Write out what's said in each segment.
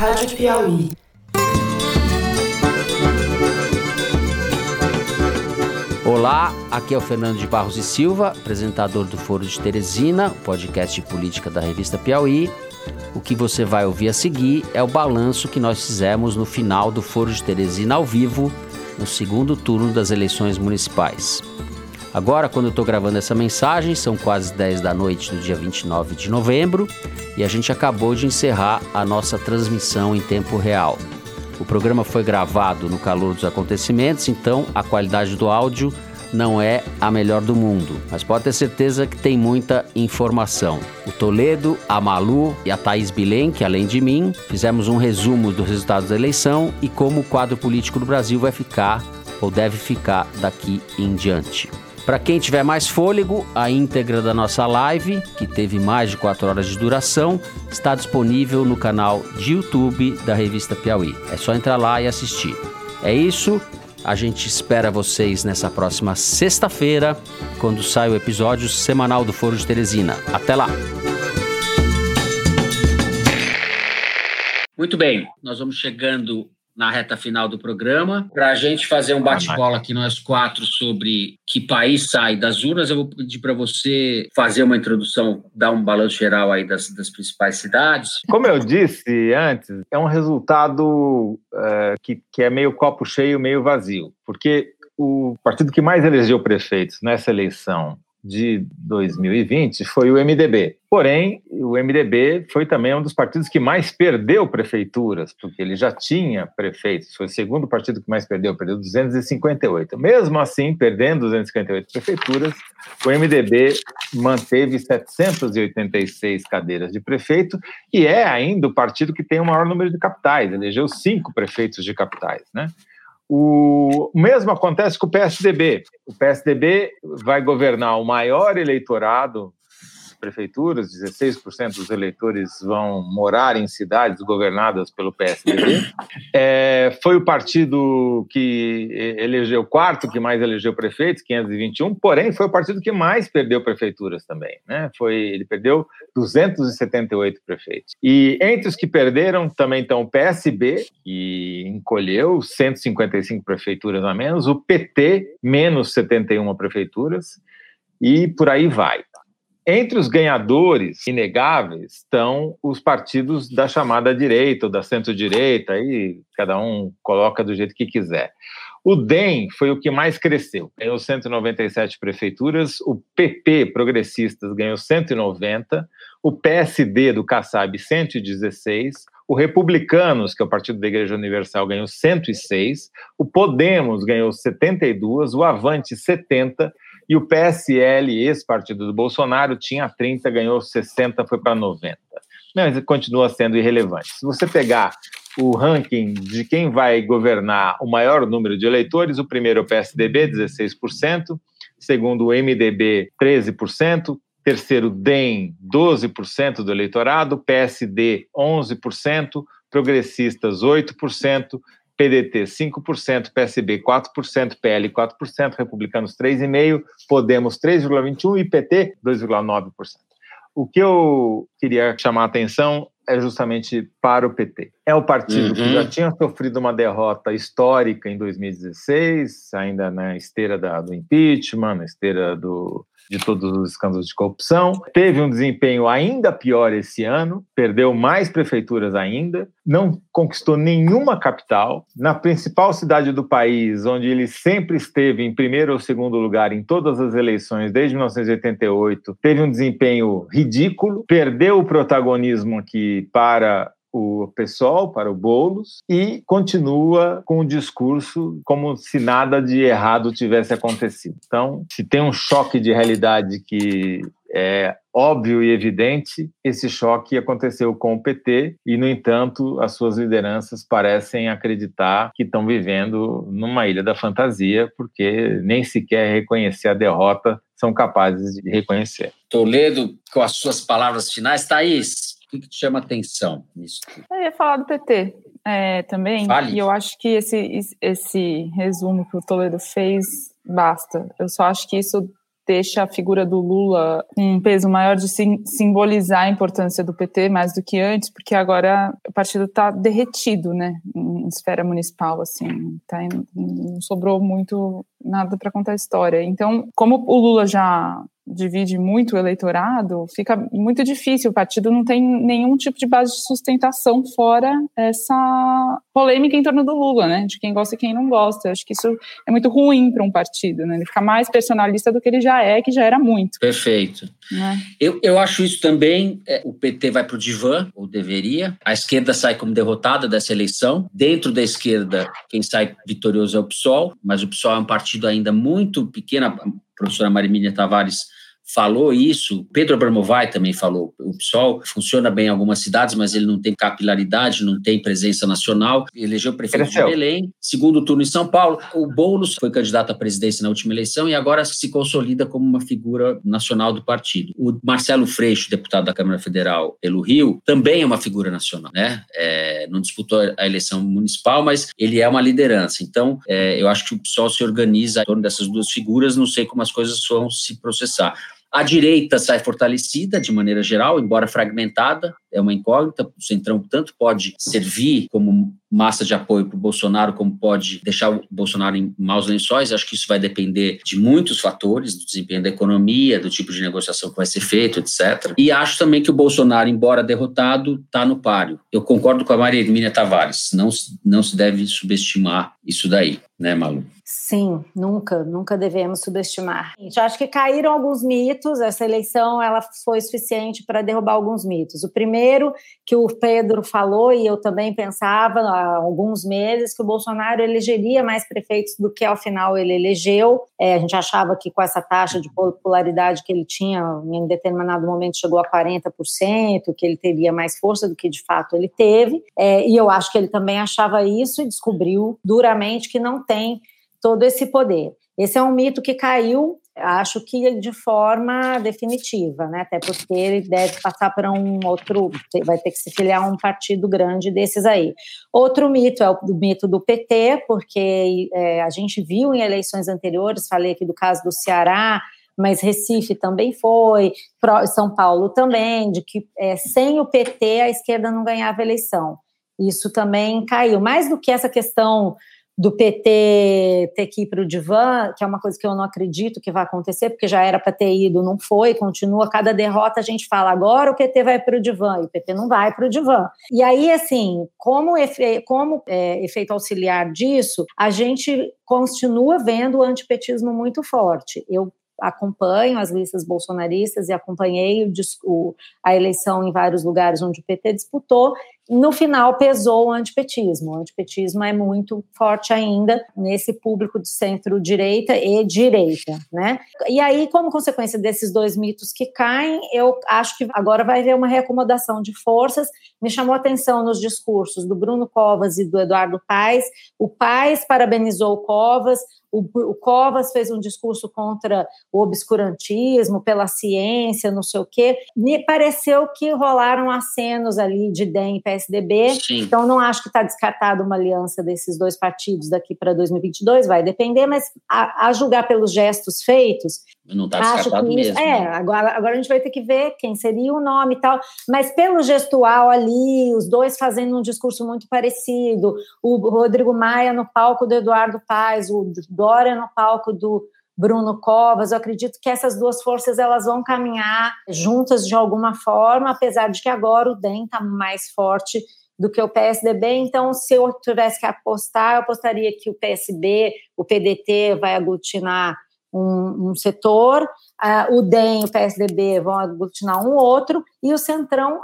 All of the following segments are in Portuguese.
Rádio Piauí. Olá, aqui é o Fernando de Barros e Silva, apresentador do Foro de Teresina, podcast de política da revista Piauí. O que você vai ouvir a seguir é o balanço que nós fizemos no final do Foro de Teresina ao vivo, no segundo turno das eleições municipais. Agora, quando eu estou gravando essa mensagem, são quase 10 da noite do dia 29 de novembro e a gente acabou de encerrar a nossa transmissão em tempo real. O programa foi gravado no calor dos acontecimentos, então a qualidade do áudio não é a melhor do mundo, mas pode ter certeza que tem muita informação. O Toledo, a Malu e a Thaís Bilen, que além de mim, fizemos um resumo dos resultados da eleição e como o quadro político do Brasil vai ficar ou deve ficar daqui em diante. Para quem tiver mais fôlego, a íntegra da nossa live, que teve mais de 4 horas de duração, está disponível no canal de YouTube da revista Piauí. É só entrar lá e assistir. É isso. A gente espera vocês nessa próxima sexta-feira, quando sai o episódio semanal do Foro de Teresina. Até lá! Muito bem, nós vamos chegando na reta final do programa. Para a gente fazer um bate-bola aqui nós quatro sobre que país sai das urnas, eu vou pedir para você fazer uma introdução, dar um balanço geral aí das, das principais cidades. Como eu disse antes, é um resultado é, que, que é meio copo cheio, meio vazio, porque o partido que mais elegeu prefeitos nessa eleição de 2020 foi o MDB. Porém, o MDB foi também um dos partidos que mais perdeu prefeituras, porque ele já tinha prefeitos. Foi o segundo partido que mais perdeu, perdeu 258. Mesmo assim, perdendo 258 prefeituras, o MDB manteve 786 cadeiras de prefeito e é ainda o partido que tem o maior número de capitais. Elegeu cinco prefeitos de capitais, né? O mesmo acontece com o PSDB. O PSDB vai governar o maior eleitorado prefeituras, 16% dos eleitores vão morar em cidades governadas pelo PSDB. É, foi o partido que elegeu quarto, que mais elegeu prefeitos, 521, porém foi o partido que mais perdeu prefeituras também. Né? Foi, ele perdeu 278 prefeitos. E entre os que perderam também estão o PSB, que encolheu 155 prefeituras a menos, o PT, menos 71 prefeituras, e por aí vai. Entre os ganhadores inegáveis estão os partidos da chamada direita ou da centro-direita, aí cada um coloca do jeito que quiser. O DEM foi o que mais cresceu, ganhou 197 prefeituras, o PP, progressistas, ganhou 190, o PSD do Kassab, 116, o Republicanos, que é o Partido da Igreja Universal, ganhou 106, o Podemos ganhou 72, o Avante 70 e o PSL, esse partido do Bolsonaro, tinha 30, ganhou 60, foi para 90. Mas continua sendo irrelevante. Se você pegar o ranking de quem vai governar o maior número de eleitores, o primeiro é o PSDB, 16%, segundo o MDB, 13%, terceiro DEM, 12% do eleitorado, PSD, 11%, progressistas, 8%, PDT 5%, PSB 4%, PL 4%, Republicanos 3,5%, Podemos 3,21% e PT 2,9%. O que eu queria chamar a atenção é justamente para o PT. É o partido uhum. que já tinha sofrido uma derrota histórica em 2016, ainda na esteira da, do impeachment, na esteira do, de todos os escândalos de corrupção. Teve um desempenho ainda pior esse ano, perdeu mais prefeituras ainda, não conquistou nenhuma capital. Na principal cidade do país, onde ele sempre esteve em primeiro ou segundo lugar em todas as eleições desde 1988, teve um desempenho ridículo, perdeu o protagonismo aqui para o PSOL, para o Boulos, e continua com o discurso como se nada de errado tivesse acontecido. Então, se tem um choque de realidade que é óbvio e evidente, esse choque aconteceu com o PT e, no entanto, as suas lideranças parecem acreditar que estão vivendo numa ilha da fantasia, porque nem sequer reconhecer a derrota são capazes de reconhecer. Toledo, com as suas palavras finais, Thaís, o que, que te chama atenção nisso? Eu ia falar do PT é, também, e eu acho que esse, esse resumo que o Toledo fez basta. Eu só acho que isso deixa a figura do Lula com um peso maior de sim, simbolizar a importância do PT mais do que antes, porque agora o partido está derretido, né, em esfera municipal, assim, tá, não sobrou muito nada para contar a história. Então, como o Lula já divide muito o eleitorado, fica muito difícil. O partido não tem nenhum tipo de base de sustentação fora essa polêmica em torno do Lula, né? De quem gosta e quem não gosta. Eu acho que isso é muito ruim para um partido, né? Ele fica mais personalista do que ele já é, que já era muito. Perfeito. Né? Eu, eu acho isso também. É, o PT vai para o divã, ou deveria. A esquerda sai como derrotada dessa eleição. Dentro da esquerda, quem sai vitorioso é o PSOL, mas o PSOL é um partido ainda muito pequeno. A professora Marimínia Tavares falou isso, Pedro Abramovay também falou, o PSOL funciona bem em algumas cidades, mas ele não tem capilaridade, não tem presença nacional, elegeu prefeito Cresceu. de Belém, segundo turno em São Paulo, o Boulos foi candidato à presidência na última eleição e agora se consolida como uma figura nacional do partido. O Marcelo Freixo, deputado da Câmara Federal pelo Rio, também é uma figura nacional, né? É, não disputou a eleição municipal, mas ele é uma liderança. Então, é, eu acho que o PSOL se organiza em torno dessas duas figuras, não sei como as coisas vão se processar. A direita sai fortalecida de maneira geral, embora fragmentada, é uma incógnita. O Centrão tanto pode servir como massa de apoio para o Bolsonaro, como pode deixar o Bolsonaro em maus lençóis. Acho que isso vai depender de muitos fatores, do desempenho da economia, do tipo de negociação que vai ser feito, etc. E acho também que o Bolsonaro, embora derrotado, está no páreo. Eu concordo com a Maria Hermínia Tavares. Não, não se deve subestimar isso daí, né, Malu? Sim, nunca, nunca devemos subestimar. Eu acho que caíram alguns mitos, essa eleição ela foi suficiente para derrubar alguns mitos. O primeiro que o Pedro falou e eu também pensava há alguns meses que o Bolsonaro elegeria mais prefeitos do que ao final ele elegeu. É, a gente achava que com essa taxa de popularidade que ele tinha, em determinado momento chegou a 40%, que ele teria mais força do que de fato ele teve. É, e eu acho que ele também achava isso e descobriu duramente que não tem todo esse poder. Esse é um mito que caiu, acho que de forma definitiva, né? Até porque ele deve passar para um outro, vai ter que se filiar a um partido grande desses aí. Outro mito é o mito do PT, porque é, a gente viu em eleições anteriores, falei aqui do caso do Ceará, mas Recife também foi, São Paulo também, de que é, sem o PT a esquerda não ganhava eleição. Isso também caiu. Mais do que essa questão do PT ter que ir para o divã, que é uma coisa que eu não acredito que vai acontecer, porque já era para ter ido, não foi, continua. Cada derrota a gente fala, agora o PT vai para o divã, e o PT não vai para o divã. E aí, assim, como, efe, como é, efeito auxiliar disso, a gente continua vendo o antipetismo muito forte. Eu acompanho as listas bolsonaristas e acompanhei o, a eleição em vários lugares onde o PT disputou, no final pesou o antipetismo. O antipetismo é muito forte ainda nesse público de centro-direita e direita, né? E aí, como consequência desses dois mitos que caem, eu acho que agora vai haver uma reacomodação de forças. Me chamou a atenção nos discursos do Bruno Covas e do Eduardo Paes. O Paes parabenizou o Covas, o, Covas fez um discurso contra o obscurantismo, pela ciência, não sei o quê. Me pareceu que rolaram acenos ali de DEM e PSDB. Sim. Então, não acho que está descartada uma aliança desses dois partidos daqui para 2022, vai depender, mas a, a julgar pelos gestos feitos, não está descartado isso, mesmo. É, agora, agora a gente vai ter que ver quem seria o nome e tal. Mas pelo gestual ali, os dois fazendo um discurso muito parecido, o Rodrigo Maia no palco do Eduardo Paes, o Dória no palco do Bruno Covas, eu acredito que essas duas forças elas vão caminhar juntas de alguma forma, apesar de que agora o DEM está mais forte do que o PSDB, então se eu tivesse que apostar, eu apostaria que o PSB, o PDT vai aglutinar um, um setor, uh, o DEM e o PSDB vão aglutinar um outro, e o Centrão,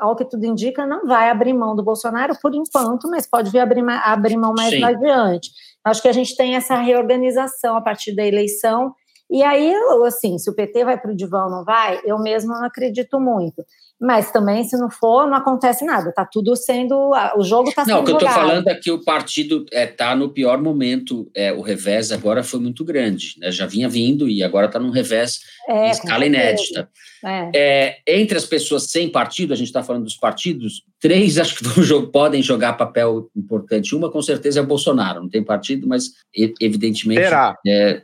ao que tudo indica, não vai abrir mão do Bolsonaro por enquanto, mas pode vir abrir, abrir mão mais Sim. adiante. Acho que a gente tem essa reorganização a partir da eleição, e aí, assim, se o PT vai para o divã ou não vai, eu mesmo não acredito muito. Mas também, se não for, não acontece nada. Está tudo sendo. O jogo está sendo. Não, o que eu estou falando é que o partido está é, tá no pior momento. É, o revés agora foi muito grande. Né? Já vinha vindo e agora está num revés é, em escala inédita. É. é. entre as pessoas sem partido, a gente está falando dos partidos, três acho que vão, podem jogar papel importante. Uma, com certeza, é o Bolsonaro. Não tem partido, mas evidentemente. Terá. É,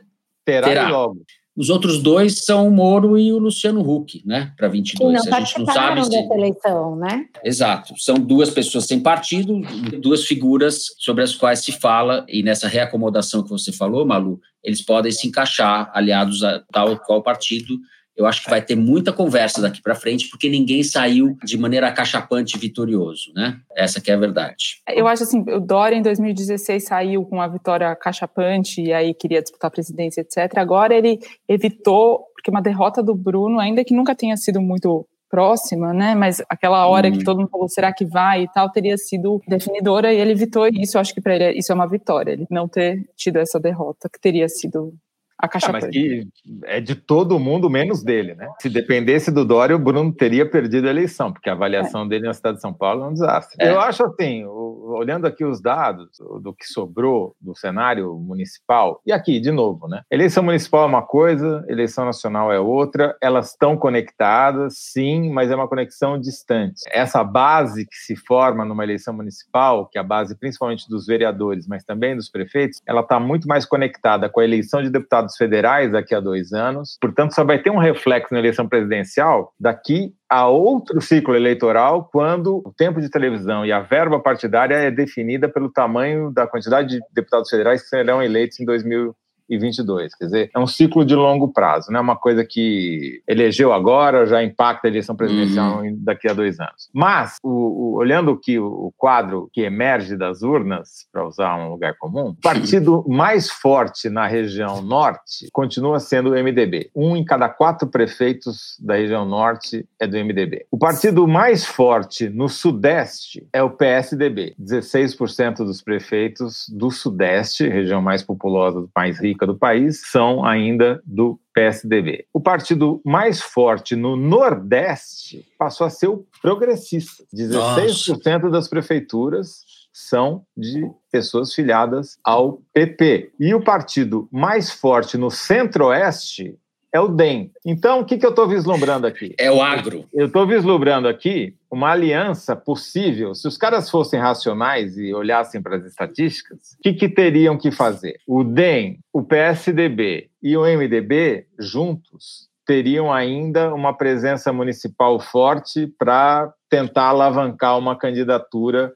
terá, terá. logo. Os outros dois são o Moro e o Luciano Huck, né, para 22. Que não a gente não sabe se... dessa eleição, né? Exato. São duas pessoas sem partido, duas figuras sobre as quais se fala, e nessa reacomodação que você falou, Malu, eles podem se encaixar aliados a tal qual partido eu acho que vai ter muita conversa daqui para frente, porque ninguém saiu de maneira acachapante vitorioso, né? Essa que é a verdade. Eu acho assim, o Dória em 2016 saiu com a vitória acachapante e aí queria disputar a presidência, etc. Agora ele evitou, porque uma derrota do Bruno, ainda que nunca tenha sido muito próxima, né? Mas aquela hora hum. que todo mundo falou, será que vai e tal, teria sido definidora e ele evitou isso. Eu acho que para ele isso é uma vitória, ele não ter tido essa derrota, que teria sido a caixa ah, mas que é de todo mundo menos dele, né? Se dependesse do Dória, o Bruno teria perdido a eleição, porque a avaliação é. dele na cidade de São Paulo é um desastre. É. Eu acho assim, olhando aqui os dados do que sobrou do cenário municipal, e aqui, de novo, né? Eleição municipal é uma coisa, eleição nacional é outra, elas estão conectadas, sim, mas é uma conexão distante. Essa base que se forma numa eleição municipal, que é a base principalmente dos vereadores, mas também dos prefeitos, ela está muito mais conectada com a eleição de deputados deputados federais daqui a dois anos. Portanto, só vai ter um reflexo na eleição presidencial daqui a outro ciclo eleitoral, quando o tempo de televisão e a verba partidária é definida pelo tamanho da quantidade de deputados federais que serão eleitos em 2020 e 22. Quer dizer, é um ciclo de longo prazo, não é uma coisa que elegeu agora, já impacta a eleição presidencial uhum. daqui a dois anos. Mas, o, o, olhando que o quadro que emerge das urnas, para usar um lugar comum, o partido mais forte na região norte continua sendo o MDB. Um em cada quatro prefeitos da região norte é do MDB. O partido mais forte no sudeste é o PSDB. 16% dos prefeitos do sudeste, região mais populosa, mais rica do país são ainda do PSDB. O partido mais forte no Nordeste passou a ser o progressista. 16% Nossa. das prefeituras são de pessoas filiadas ao PP. E o partido mais forte no Centro-Oeste é o DEM. Então, o que, que eu estou vislumbrando aqui? É o agro. Eu estou vislumbrando aqui uma aliança possível. Se os caras fossem racionais e olhassem para as estatísticas, o que, que teriam que fazer? O DEM, o PSDB e o MDB juntos teriam ainda uma presença municipal forte para tentar alavancar uma candidatura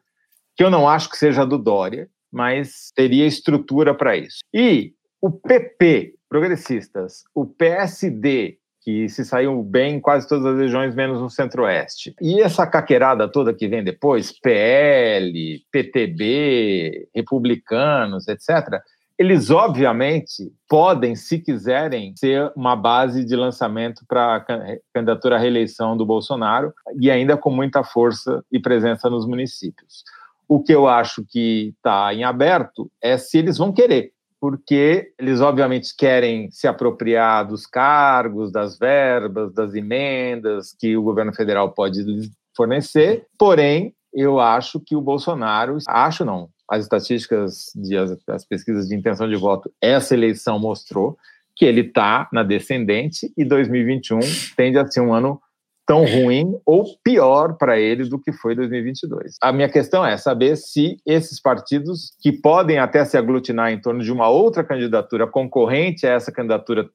que eu não acho que seja do Dória, mas teria estrutura para isso. E o PP, progressistas, o PSD, que se saiu bem em quase todas as regiões, menos no Centro-Oeste. E essa caqueirada toda que vem depois, PL, PTB, republicanos, etc., eles obviamente podem, se quiserem, ser uma base de lançamento para a candidatura à reeleição do Bolsonaro e ainda com muita força e presença nos municípios. O que eu acho que está em aberto é se eles vão querer porque eles obviamente querem se apropriar dos cargos, das verbas, das emendas que o governo federal pode fornecer, porém, eu acho que o Bolsonaro, acho não, as estatísticas, de, as, as pesquisas de intenção de voto, essa eleição mostrou que ele está na descendente e 2021 tende a ser um ano tão ruim ou pior para ele do que foi 2022. A minha questão é saber se esses partidos, que podem até se aglutinar em torno de uma outra candidatura concorrente a essa candidatura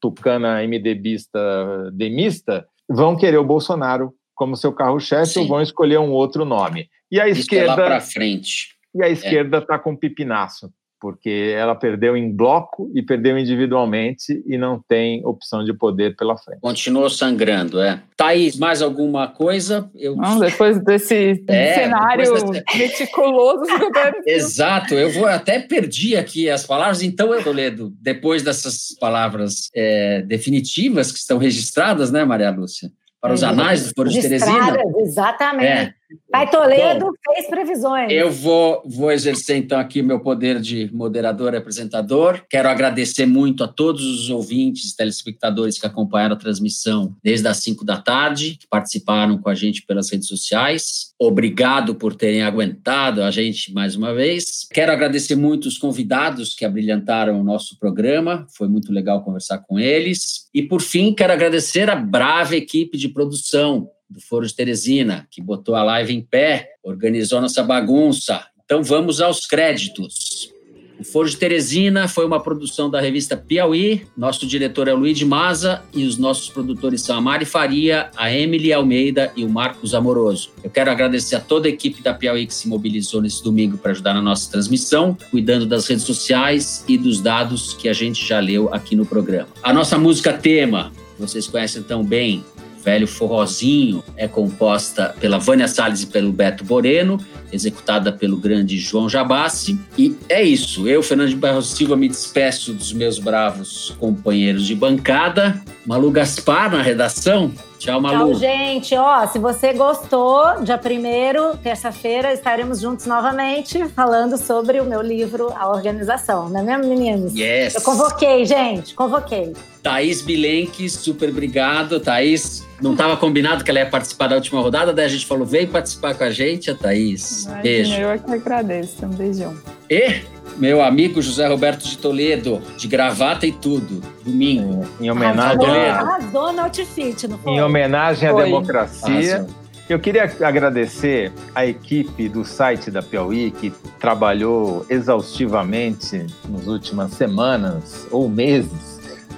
tucana MDBista demista, vão querer o Bolsonaro como seu carro-chefe ou vão escolher um outro nome. E a esquerda. É lá para frente. E a esquerda está é. com pipinaço porque ela perdeu em bloco e perdeu individualmente e não tem opção de poder pela frente. Continuou sangrando, é. Thaís, mais alguma coisa? Eu... Não, depois desse é, cenário depois dessa... meticuloso. Exato, eu vou até perdi aqui as palavras, então eu, Toledo, depois dessas palavras é, definitivas que estão registradas, né, Maria Lúcia? para os anais do Foro de Teresina. Exatamente. É. Pai Toledo Bom, fez previsões. Eu vou, vou exercer então aqui o meu poder de moderador e apresentador. Quero agradecer muito a todos os ouvintes, telespectadores que acompanharam a transmissão desde as 5 da tarde, que participaram com a gente pelas redes sociais. Obrigado por terem aguentado a gente mais uma vez. Quero agradecer muito os convidados que abrilhantaram o nosso programa. Foi muito legal conversar com eles. E por fim, quero agradecer a brava equipe de produção do Foro de Teresina, que botou a live em pé, organizou nossa bagunça. Então vamos aos créditos. O Foro de Teresina foi uma produção da revista Piauí. Nosso diretor é o Luiz de Maza e os nossos produtores são a Mari Faria, a Emily Almeida e o Marcos Amoroso. Eu quero agradecer a toda a equipe da Piauí que se mobilizou nesse domingo para ajudar na nossa transmissão, cuidando das redes sociais e dos dados que a gente já leu aqui no programa. A nossa música tema, vocês conhecem tão bem, Velho Forrozinho, é composta pela Vânia Salles e pelo Beto Boreno, executada pelo grande João Jabassi. E é isso. Eu, Fernando de Barros Silva, me despeço dos meus bravos companheiros de bancada. Malu Gaspar na redação. Tchau, Malu. Tchau, gente. Ó, se você gostou, dia primeiro, terça-feira, estaremos juntos novamente falando sobre o meu livro A Organização, não é mesmo, meninos? Yes. Eu convoquei, gente, convoquei. Thaís Bilenque, super obrigado. Thaís, não estava combinado que ela ia participar da última rodada, daí a gente falou, vem participar com a gente, a Thaís. Imagina, Beijo. Eu é que agradeço. Um beijão. E meu amigo José Roberto de Toledo, de gravata e tudo, domingo. Em homenagem, Arrasou, Toledo. arrasou no outfit, não foi? em homenagem à Foi. democracia. Arrasou. Eu queria agradecer a equipe do site da Piauí, que trabalhou exaustivamente nas últimas semanas ou meses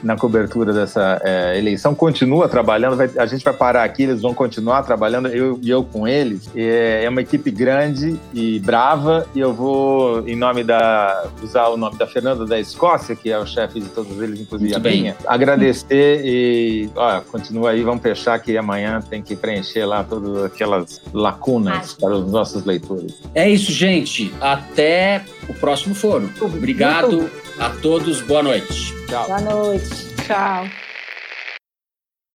na cobertura dessa eh, eleição. Continua trabalhando, vai- a gente vai parar aqui, eles vão continuar trabalhando, eu e eu com eles. É, é uma equipe grande e brava, e eu vou, em nome da. usar o nome da Fernanda da Escócia, que é o chefe de todos eles, inclusive Muito a bem. minha, agradecer e, ó, continua aí, vamos fechar que amanhã tem que preencher lá todas aquelas lacunas para os nossos leitores. É isso, gente. Até o próximo foro. Obrigado a todos. Boa noite. Tchau. Boa noite. Tchau.